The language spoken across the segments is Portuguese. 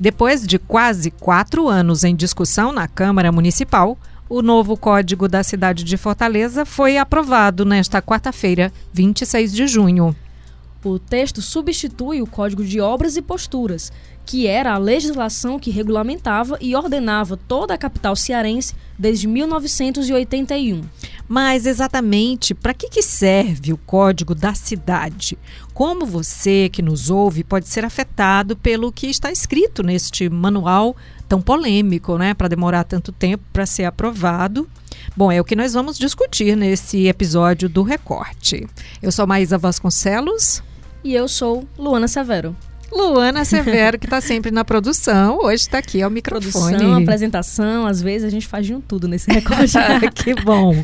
Depois de quase quatro anos em discussão na Câmara Municipal, o novo Código da cidade de Fortaleza foi aprovado nesta quarta-feira, 26 de junho. O texto substitui o Código de Obras e Posturas, que era a legislação que regulamentava e ordenava toda a capital cearense desde 1981. Mas exatamente para que, que serve o Código da Cidade? Como você que nos ouve pode ser afetado pelo que está escrito neste manual tão polêmico, né, para demorar tanto tempo para ser aprovado? Bom, é o que nós vamos discutir nesse episódio do Recorte. Eu sou Maísa Vasconcelos. E eu sou Luana Severo. Luana Severo, que está sempre na produção, hoje está aqui ao microfone. Produção, apresentação, às vezes a gente faz de um tudo nesse recorte. que bom.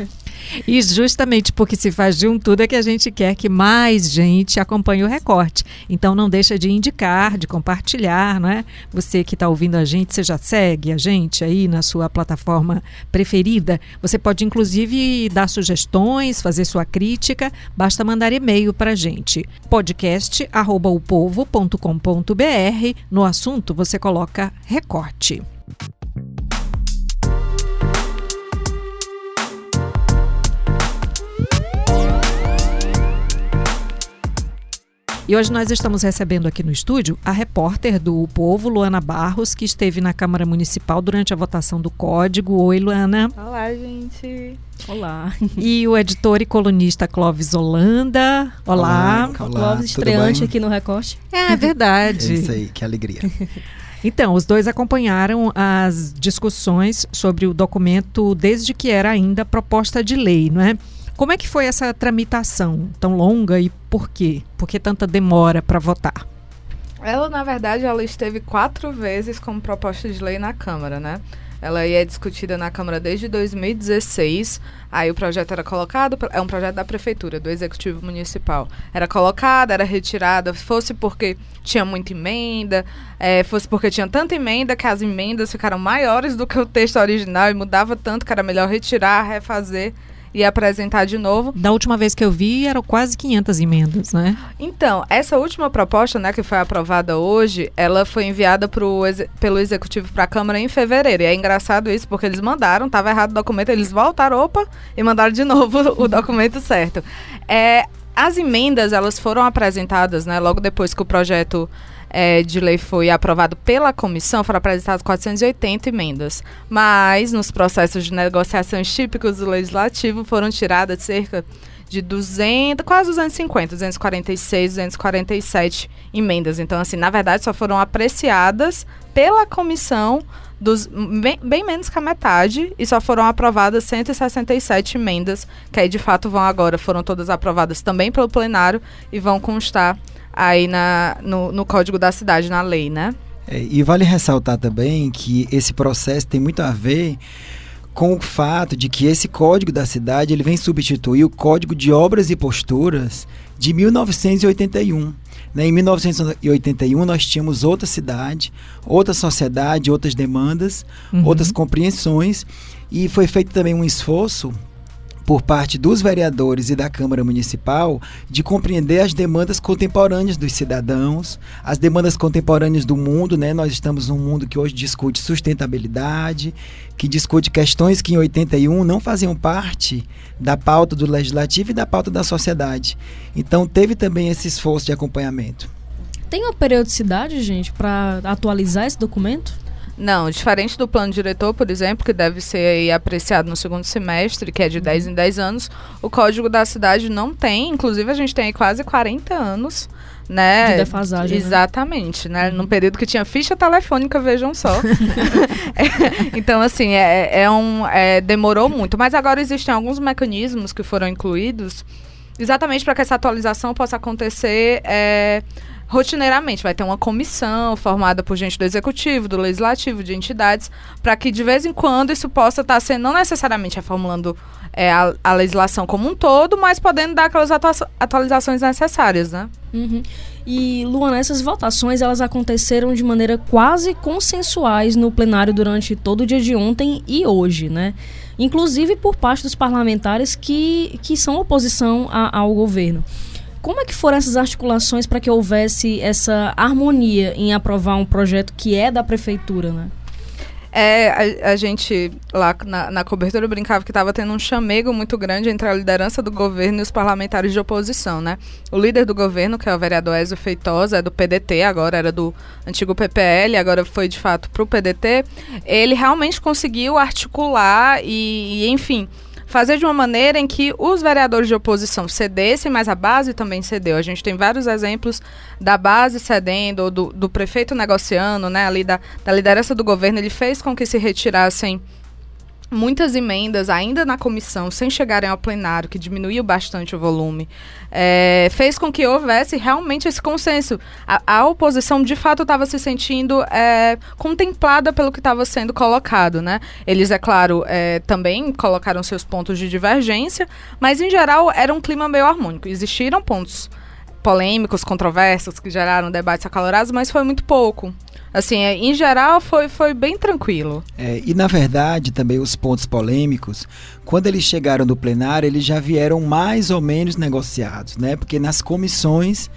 E justamente porque se faz de um tudo é que a gente quer que mais gente acompanhe o recorte. Então não deixa de indicar, de compartilhar, não é? Você que está ouvindo a gente, você já segue a gente aí na sua plataforma preferida. Você pode inclusive dar sugestões, fazer sua crítica, basta mandar e-mail para a gente. podcast@opovo.com.br. No assunto você coloca recorte. E hoje nós estamos recebendo aqui no estúdio a repórter do o Povo, Luana Barros, que esteve na Câmara Municipal durante a votação do Código. Oi, Luana. Olá, gente. Olá. E o editor e colunista Clóvis Holanda. Olá. Olá, Clóvis, estreante aqui no Recorte. É verdade. É isso aí, que alegria. Então, os dois acompanharam as discussões sobre o documento desde que era ainda proposta de lei, não é? Como é que foi essa tramitação tão longa e por quê? Por que tanta demora para votar? Ela, na verdade, ela esteve quatro vezes como proposta de lei na Câmara, né? Ela é discutida na Câmara desde 2016. Aí o projeto era colocado, é um projeto da Prefeitura, do Executivo Municipal. Era colocado, era retirada, fosse porque tinha muita emenda, é, fosse porque tinha tanta emenda que as emendas ficaram maiores do que o texto original e mudava tanto que era melhor retirar, refazer e apresentar de novo. Da última vez que eu vi, eram quase 500 emendas, né? Então, essa última proposta, né, que foi aprovada hoje, ela foi enviada pro, pelo Executivo para a Câmara em fevereiro. E é engraçado isso, porque eles mandaram, estava errado o documento, eles voltaram, opa, e mandaram de novo o documento certo. É, as emendas, elas foram apresentadas, né, logo depois que o projeto é, de lei foi aprovado pela comissão, foram apresentadas 480 emendas. Mas, nos processos de negociações típicos do legislativo, foram tiradas cerca de 200, quase 250, 246, 247 emendas. Então, assim, na verdade, só foram apreciadas pela comissão dos bem, bem, menos que a metade e só foram aprovadas 167 emendas, que aí de fato vão agora, foram todas aprovadas também pelo plenário e vão constar aí na, no, no código da cidade, na lei, né? É, e vale ressaltar também que esse processo tem muito a ver com o fato de que esse código da cidade ele vem substituir o código de obras e posturas de 1981. Né? Em 1981 nós tínhamos outra cidade, outra sociedade, outras demandas, uhum. outras compreensões e foi feito também um esforço por parte dos vereadores e da Câmara Municipal de compreender as demandas contemporâneas dos cidadãos, as demandas contemporâneas do mundo, né? Nós estamos num mundo que hoje discute sustentabilidade, que discute questões que em 81 não faziam parte da pauta do legislativo e da pauta da sociedade. Então teve também esse esforço de acompanhamento. Tem uma periodicidade, gente, para atualizar esse documento? Não, diferente do plano diretor, por exemplo, que deve ser apreciado no segundo semestre, que é de 10 em 10 anos, o Código da Cidade não tem, inclusive a gente tem aí quase 40 anos, né? De defasagem. Né? Exatamente, né? né? Num período que tinha ficha telefônica, vejam só. é, então, assim, é, é um, é, demorou muito. Mas agora existem alguns mecanismos que foram incluídos exatamente para que essa atualização possa acontecer. Rotineiramente. Vai ter uma comissão formada por gente do executivo, do legislativo, de entidades, para que de vez em quando isso possa estar tá sendo, não necessariamente reformulando é, a, a, legislação como um todo, mas podendo dar aquelas atualizações necessárias, né? Uhum. E, Luana, essas votações elas aconteceram de maneira quase consensuais no plenário durante todo o dia de ontem e hoje, né? Inclusive por parte dos parlamentares que, que são oposição a, ao governo. Como é que foram essas articulações para que houvesse essa harmonia em aprovar um projeto que é da prefeitura, né? É, a, a gente lá na, na cobertura brincava que estava tendo um chamego muito grande entre a liderança do governo e os parlamentares de oposição, né? O líder do governo, que é o vereador Ezio Feitosa, é do PDT, agora era do antigo PPL, agora foi de fato para o PDT. Ele realmente conseguiu articular e, e enfim, fazer de uma maneira em que os vereadores de oposição cedessem, mas a base também cedeu. A gente tem vários exemplos da base cedendo, do, do prefeito negociando, né, ali da, da liderança do governo, ele fez com que se retirassem muitas emendas ainda na comissão, sem chegarem ao plenário, que diminuiu bastante o volume, é, fez com que houvesse realmente esse consenso. A, a oposição, de fato, estava se sentindo é, contemplada pelo que estava sendo colocado. Né? Eles, é claro, é, também colocaram seus pontos de divergência, mas, em geral, era um clima meio harmônico. Existiram pontos polêmicos, controversos, que geraram debates acalorados, mas foi muito pouco. Assim, é, em geral, foi, foi bem tranquilo. É, e, na verdade, também os pontos polêmicos, quando eles chegaram do plenário, eles já vieram mais ou menos negociados, né? Porque nas comissões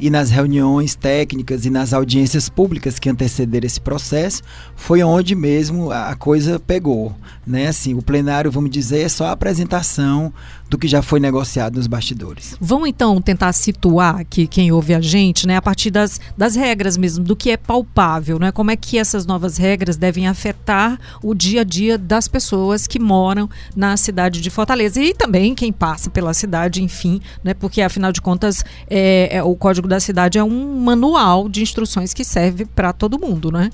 e nas reuniões técnicas e nas audiências públicas que antecederam esse processo, foi onde mesmo a coisa pegou. Né? Assim, o plenário, vamos dizer, é só a apresentação do que já foi negociado nos bastidores. Vamos então tentar situar aqui quem ouve a gente, né, a partir das, das regras mesmo, do que é palpável, né? Como é que essas novas regras devem afetar o dia a dia das pessoas que moram na cidade de Fortaleza e também quem passa pela cidade, enfim, né? Porque afinal de contas é, é o Código da Cidade é um manual de instruções que serve para todo mundo, né?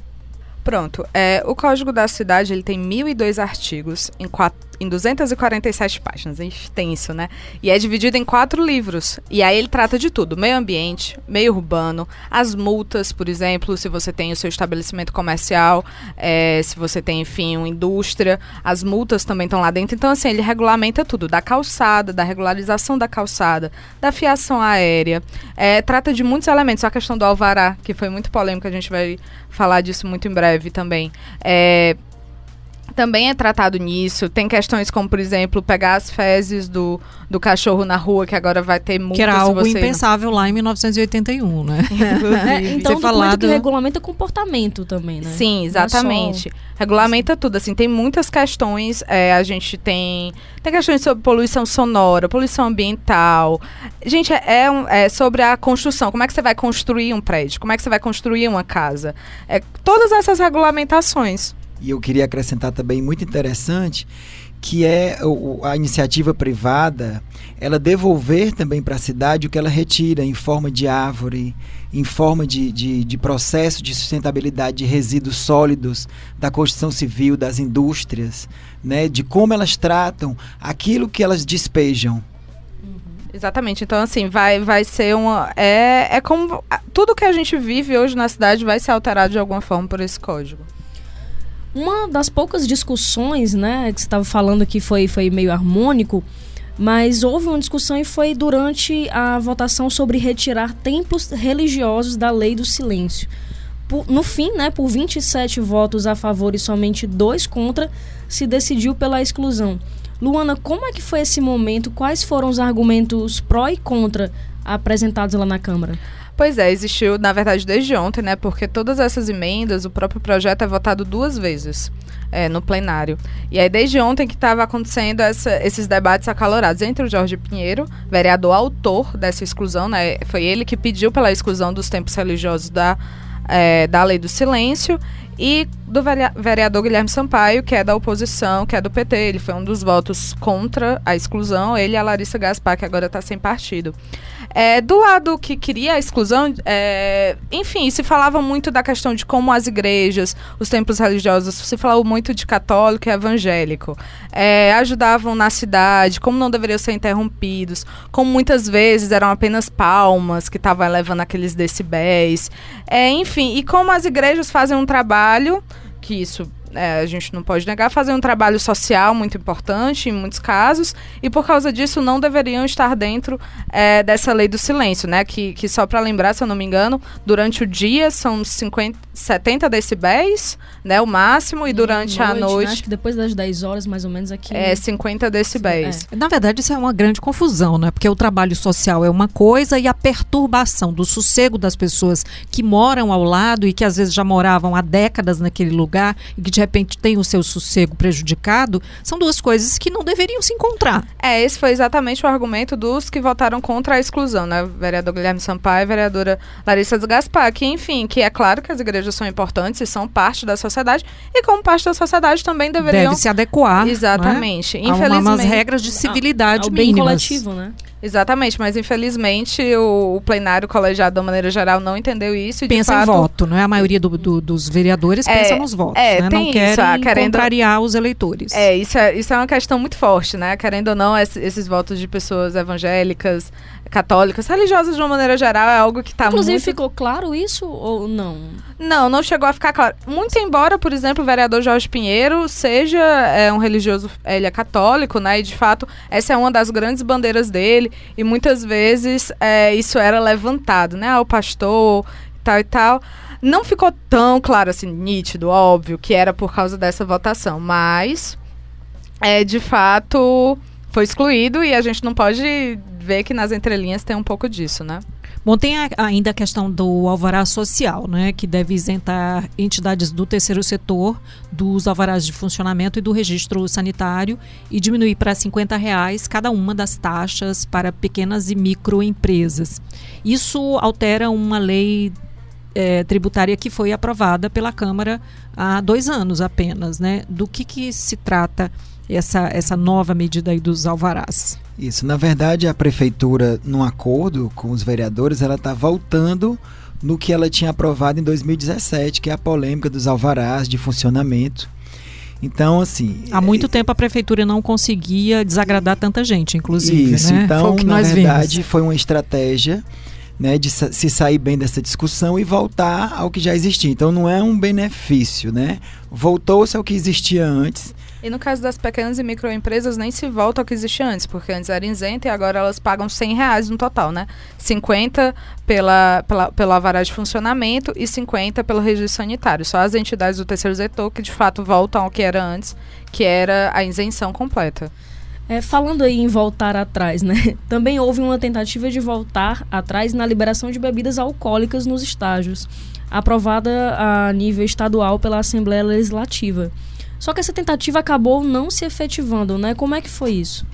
Pronto. É, o Código da Cidade ele tem 1.002 artigos em, quatro, em 247 páginas. É extenso, né? E é dividido em quatro livros. E aí ele trata de tudo: meio ambiente, meio urbano, as multas, por exemplo, se você tem o seu estabelecimento comercial, é, se você tem, enfim, uma indústria, as multas também estão lá dentro. Então, assim, ele regulamenta tudo: da calçada, da regularização da calçada, da fiação aérea. É, trata de muitos elementos. Só a questão do alvará, que foi muito polêmica, a gente vai falar disso muito em breve também. É, também é tratado nisso. Tem questões como, por exemplo, pegar as fezes do, do cachorro na rua, que agora vai ter multa. Que era algo impensável não... lá em 1981, né? É, então, Você falado... que regulamenta comportamento também, né? Sim, exatamente. Só... Regulamenta tudo, assim, tem muitas questões, é, a gente tem, tem questões sobre poluição sonora, poluição ambiental. Gente, é, é, é, sobre a construção, como é que você vai construir um prédio, como é que você vai construir uma casa. É, todas essas regulamentações e eu queria acrescentar também muito interessante que é a iniciativa privada ela devolver também para a cidade o que ela retira em forma de árvore, em forma de, de, de, processo de sustentabilidade de resíduos sólidos da construção civil, das indústrias, né, de como elas tratam aquilo que elas despejam. Exatamente. Então, assim, vai, vai ser uma. É, é como. Tudo que a gente vive hoje na cidade vai ser alterado de alguma forma por esse código. Uma das poucas discussões, né, que você estava falando que foi, foi meio harmônico, mas houve uma discussão e foi durante a votação sobre retirar templos religiosos da lei do silêncio. Por, no fim, né, por 27 votos a favor e somente dois contra, se decidiu pela exclusão. Luana, como é que foi esse momento? Quais foram os argumentos pró e contra apresentados lá na Câmara? Pois é, existiu, na verdade, desde ontem, né? Porque todas essas emendas, o próprio projeto é votado duas vezes é, no plenário. E aí, desde ontem que estava acontecendo essa, esses debates acalorados entre o Jorge Pinheiro, vereador autor dessa exclusão, né? Foi ele que pediu pela exclusão dos tempos religiosos da, é, da lei do silêncio e do vereador Guilherme Sampaio, que é da oposição, que é do PT. Ele foi um dos votos contra a exclusão, ele e a Larissa Gaspar, que agora está sem partido. É, do lado que queria a exclusão, é, enfim, se falava muito da questão de como as igrejas, os templos religiosos, se falava muito de católico e evangélico, é, ajudavam na cidade, como não deveriam ser interrompidos, como muitas vezes eram apenas palmas que estavam elevando aqueles decibéis, é, enfim, e como as igrejas fazem um trabalho que isso é, a gente não pode negar, fazem um trabalho social muito importante em muitos casos, e por causa disso não deveriam estar dentro é, dessa lei do silêncio, né? Que, que só para lembrar, se eu não me engano, durante o dia são 50, 70 decibéis, né? O máximo, e durante noite, a noite. Né? Acho que depois das 10 horas, mais ou menos, aqui. É 50 decibéis. Na verdade, isso é uma grande confusão, né? Porque o trabalho social é uma coisa e a perturbação do sossego das pessoas que moram ao lado e que às vezes já moravam há décadas naquele lugar e que de repente tem o seu sossego prejudicado, são duas coisas que não deveriam se encontrar. É, esse foi exatamente o argumento dos que votaram contra a exclusão, né? Vereador Guilherme Sampaio e vereadora Larissa Gaspar, que, enfim, que é claro que as igrejas são importantes e são parte da sociedade, e como parte da sociedade também deveriam... Deve se adequar. Exatamente. Né? Infelizmente. Há umas regras de civilidade ao, ao bem coletivo, né? Exatamente, mas infelizmente o, o, plenário colegiado, de maneira geral, não entendeu isso. E, pensa fato, em voto, não é? A maioria do, do, dos vereadores é, pensa nos votos, é, né? Tem não querem isso, ah, querendo, contrariar os eleitores. É isso, é, isso é uma questão muito forte, né? Querendo ou não, esses, esses votos de pessoas evangélicas, católicas, religiosas de uma maneira geral, é algo que está Inclusive, muito... ficou claro isso ou não? Não, não chegou a ficar claro. Muito embora, por exemplo, o vereador Jorge Pinheiro seja é, um religioso, ele é católico, né? E de fato, essa é uma das grandes bandeiras dele. E muitas vezes é, isso era levantado, né? Ah, o pastor, tal e tal. Não ficou tão claro, assim, nítido, óbvio, que era por causa dessa votação. Mas, é, de fato, foi excluído e a gente não pode ver que nas entrelinhas tem um pouco disso, né? Bom, tem a, ainda a questão do alvará social, né, que deve isentar entidades do terceiro setor dos alvarás de funcionamento e do registro sanitário e diminuir para 50 reais cada uma das taxas para pequenas e microempresas. Isso altera uma lei é, tributária que foi aprovada pela Câmara há dois anos apenas, né? Do que, que se trata essa, essa nova medida aí dos alvarás? Isso, na verdade, a prefeitura, num acordo com os vereadores, ela está voltando no que ela tinha aprovado em 2017, que é a polêmica dos alvarás de funcionamento. Então, assim. Há muito é, tempo a prefeitura não conseguia desagradar tanta gente, inclusive. Isso, né? então, na verdade, vimos. foi uma estratégia né, de se sair bem dessa discussão e voltar ao que já existia. Então, não é um benefício, né? Voltou-se ao que existia antes e no caso das pequenas e microempresas, nem se volta ao que existia antes, porque antes era isenta e agora elas pagam 100 reais no total, né? 50 pela, pela, pelo avará de funcionamento e 50 pelo registro sanitário. Só as entidades do terceiro setor que de fato voltam ao que era antes, que era a isenção completa. É, falando aí em voltar atrás, né? Também houve uma tentativa de voltar atrás na liberação de bebidas alcoólicas nos estágios, aprovada a nível estadual pela Assembleia Legislativa. Só que essa tentativa acabou não se efetivando, né? Como é que foi isso?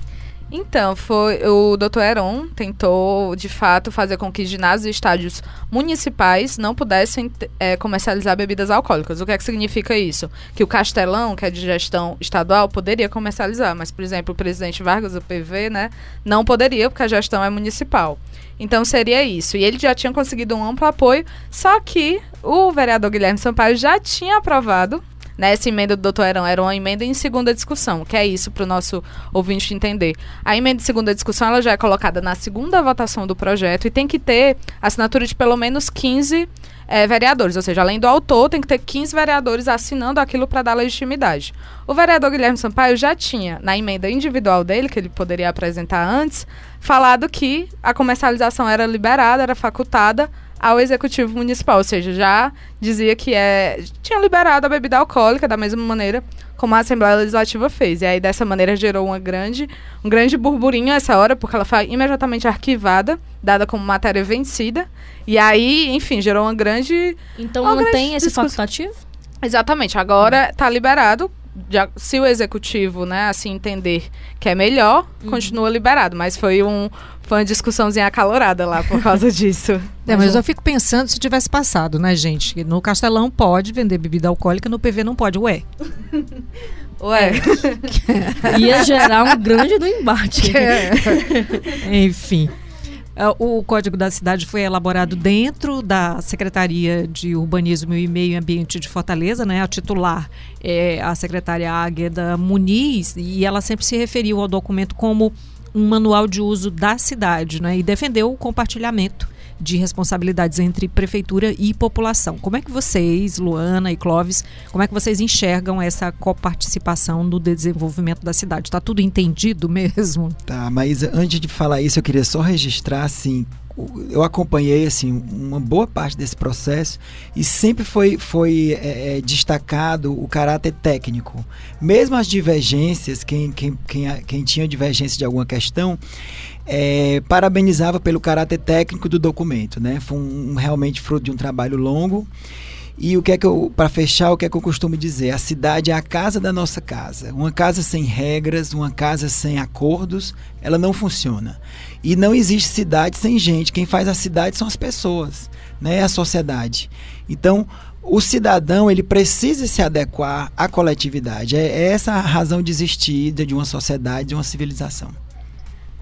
Então, foi o Dr. Heron tentou, de fato, fazer com que ginásios e estádios municipais não pudessem é, comercializar bebidas alcoólicas. O que é que significa isso? Que o Castelão, que é de gestão estadual, poderia comercializar, mas, por exemplo, o presidente Vargas, o PV, né, não poderia, porque a gestão é municipal. Então seria isso. E ele já tinha conseguido um amplo apoio, só que o vereador Guilherme Sampaio já tinha aprovado né, essa emenda do doutor Herão era uma emenda em segunda discussão, que é isso para o nosso ouvinte entender. A emenda em segunda discussão ela já é colocada na segunda votação do projeto e tem que ter assinatura de pelo menos 15 é, vereadores, ou seja, além do autor, tem que ter 15 vereadores assinando aquilo para dar legitimidade. O vereador Guilherme Sampaio já tinha, na emenda individual dele, que ele poderia apresentar antes, falado que a comercialização era liberada, era facultada ao executivo municipal, ou seja, já dizia que é tinha liberado a bebida alcoólica da mesma maneira como a Assembleia Legislativa fez. E aí dessa maneira gerou uma grande um grande burburinho essa hora, porque ela foi imediatamente arquivada, dada como matéria vencida. E aí, enfim, gerou uma grande Então uma mantém grande esse discuss... facultativo? Exatamente. Agora está liberado já, se o executivo, né, assim entender que é melhor, uhum. continua liberado. Mas foi um foi uma discussãozinha acalorada lá por causa disso. É, mas eu fico pensando se tivesse passado, né, gente? No Castelão pode vender bebida alcoólica, no PV não pode. Ué. Ué. É. Ia gerar um grande do embate. É. Enfim. É, o Código da Cidade foi elaborado dentro da Secretaria de Urbanismo e Meio Ambiente de Fortaleza, né? A titular é a secretária Águeda Muniz, e ela sempre se referiu ao documento como um manual de uso da cidade, né? E defendeu o compartilhamento de responsabilidades entre prefeitura e população. Como é que vocês, Luana e Clóvis, como é que vocês enxergam essa coparticipação no desenvolvimento da cidade? Está tudo entendido mesmo? Tá, mas antes de falar isso, eu queria só registrar assim eu acompanhei assim uma boa parte desse processo e sempre foi, foi é, é, destacado o caráter técnico. Mesmo as divergências, quem, quem, quem, quem tinha divergência de alguma questão, é, parabenizava pelo caráter técnico do documento. Né? Foi um, realmente fruto de um trabalho longo e o que é que eu, para fechar, o que é que eu costumo dizer? A cidade é a casa da nossa casa. Uma casa sem regras, uma casa sem acordos, ela não funciona. E não existe cidade sem gente. Quem faz a cidade são as pessoas, né? É a sociedade. Então, o cidadão ele precisa se adequar à coletividade. É, é essa a razão de existir de uma sociedade, de uma civilização.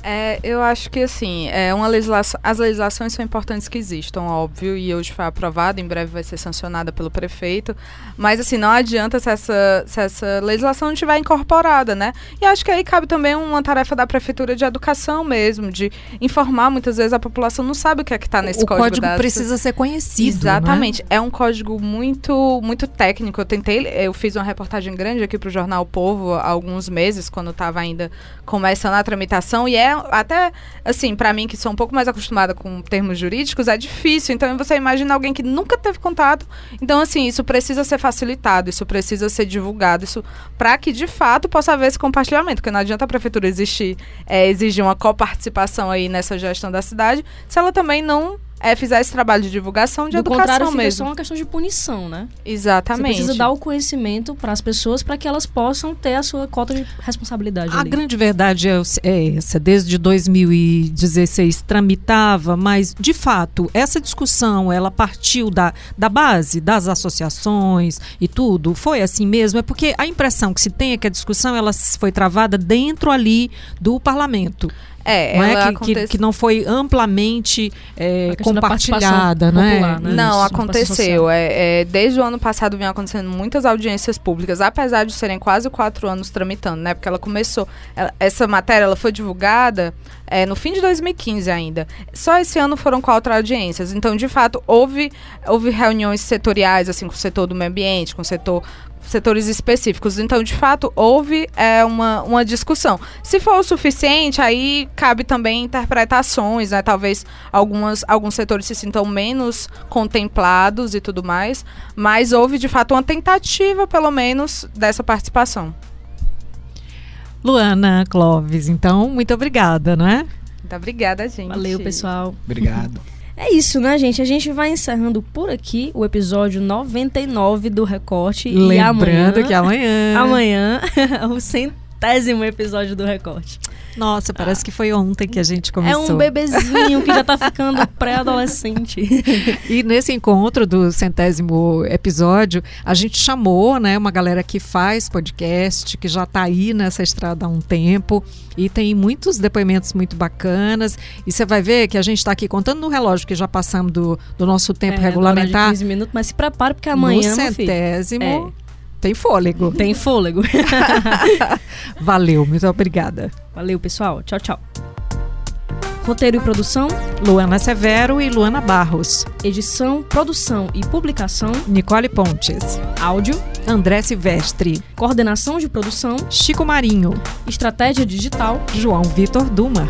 É, eu acho que assim, é uma legislação, as legislações são importantes que existam, óbvio, e hoje foi aprovada, em breve vai ser sancionada pelo prefeito. Mas assim, não adianta se essa, se essa legislação não estiver incorporada, né? E acho que aí cabe também uma tarefa da prefeitura de educação mesmo, de informar. Muitas vezes a população não sabe o que é que está nesse o código. O código precisa ser conhecido. Né? Exatamente. É? é? um código muito, muito técnico. Eu tentei, eu fiz uma reportagem grande aqui para o jornal o Povo há alguns meses, quando estava ainda começando a tramitação, e é até, assim, para mim que sou um pouco mais acostumada com termos jurídicos, é difícil. Então você imagina alguém que nunca teve contato. Então, assim, isso precisa ser facilitado, isso precisa ser divulgado, isso para que de fato possa haver esse compartilhamento, porque não adianta a prefeitura existir, é, exigir uma coparticipação aí nessa gestão da cidade, se ela também não é, fizer esse trabalho de divulgação de Do educação contrário, fica mesmo. só uma questão de punição, né? Exatamente. Você precisa dar o conhecimento para as pessoas para que elas possam ter a sua cota de responsabilidade. A ali. grande verdade é, é essa. Desde 2016 tramitava, mas de fato essa discussão ela partiu da, da base das associações e tudo. Foi assim mesmo. É porque a impressão que se tem é que a discussão ela foi travada dentro ali do parlamento. É, não ela é que, aconte... que, que, não foi amplamente é, compartilhada, né? popular, né? Não, Isso, aconteceu. É, é, desde o ano passado vem acontecendo muitas audiências públicas, apesar de serem quase quatro anos tramitando, né? Porque ela começou. ela- essa matéria ela foi divulgada é, no fim de 2015 ainda. Só esse ano foram quatro audiências. Então, de fato, houve, houve reuniões setoriais, assim, com o setor do meio ambiente, com o setor setores específicos. Então, de fato, houve é, uma, uma discussão. Se for o suficiente, aí cabe também interpretações, né? Talvez algumas, alguns setores se sintam menos contemplados e tudo mais, mas houve, de fato, uma tentativa, pelo menos, dessa participação. Luana Clóvis, então, muito obrigada, não é? Muito obrigada, gente. Valeu, pessoal. Obrigado. É isso, né, gente? A gente vai encerrando por aqui o episódio 99 do Recorte. e Lembrando amanhã, que amanhã. amanhã, o centésimo episódio do Recorte. Nossa, parece que foi ontem que a gente É começou. um bebezinho que já tá ficando pré-adolescente. E nesse encontro do centésimo episódio, a gente chamou, né, uma galera que faz podcast, que já está aí nessa estrada há um tempo e tem muitos depoimentos muito bacanas. E você vai ver que a gente está aqui contando no relógio, que já passamos do, do nosso tempo É, regulamentar. 15 minutos, mas se prepare porque amanhã, no centésimo É. tem fôlego. tem fôlego. Valeu, muito obrigada. Valeu, pessoal. Tchau, tchau. Roteiro e produção, Luana Severo e Luana Barros. edição, produção e publicação, Nicole Pontes. áudio, André Silvestre. coordenação de produção, Chico Marinho. estratégia digital, João Vitor Duma.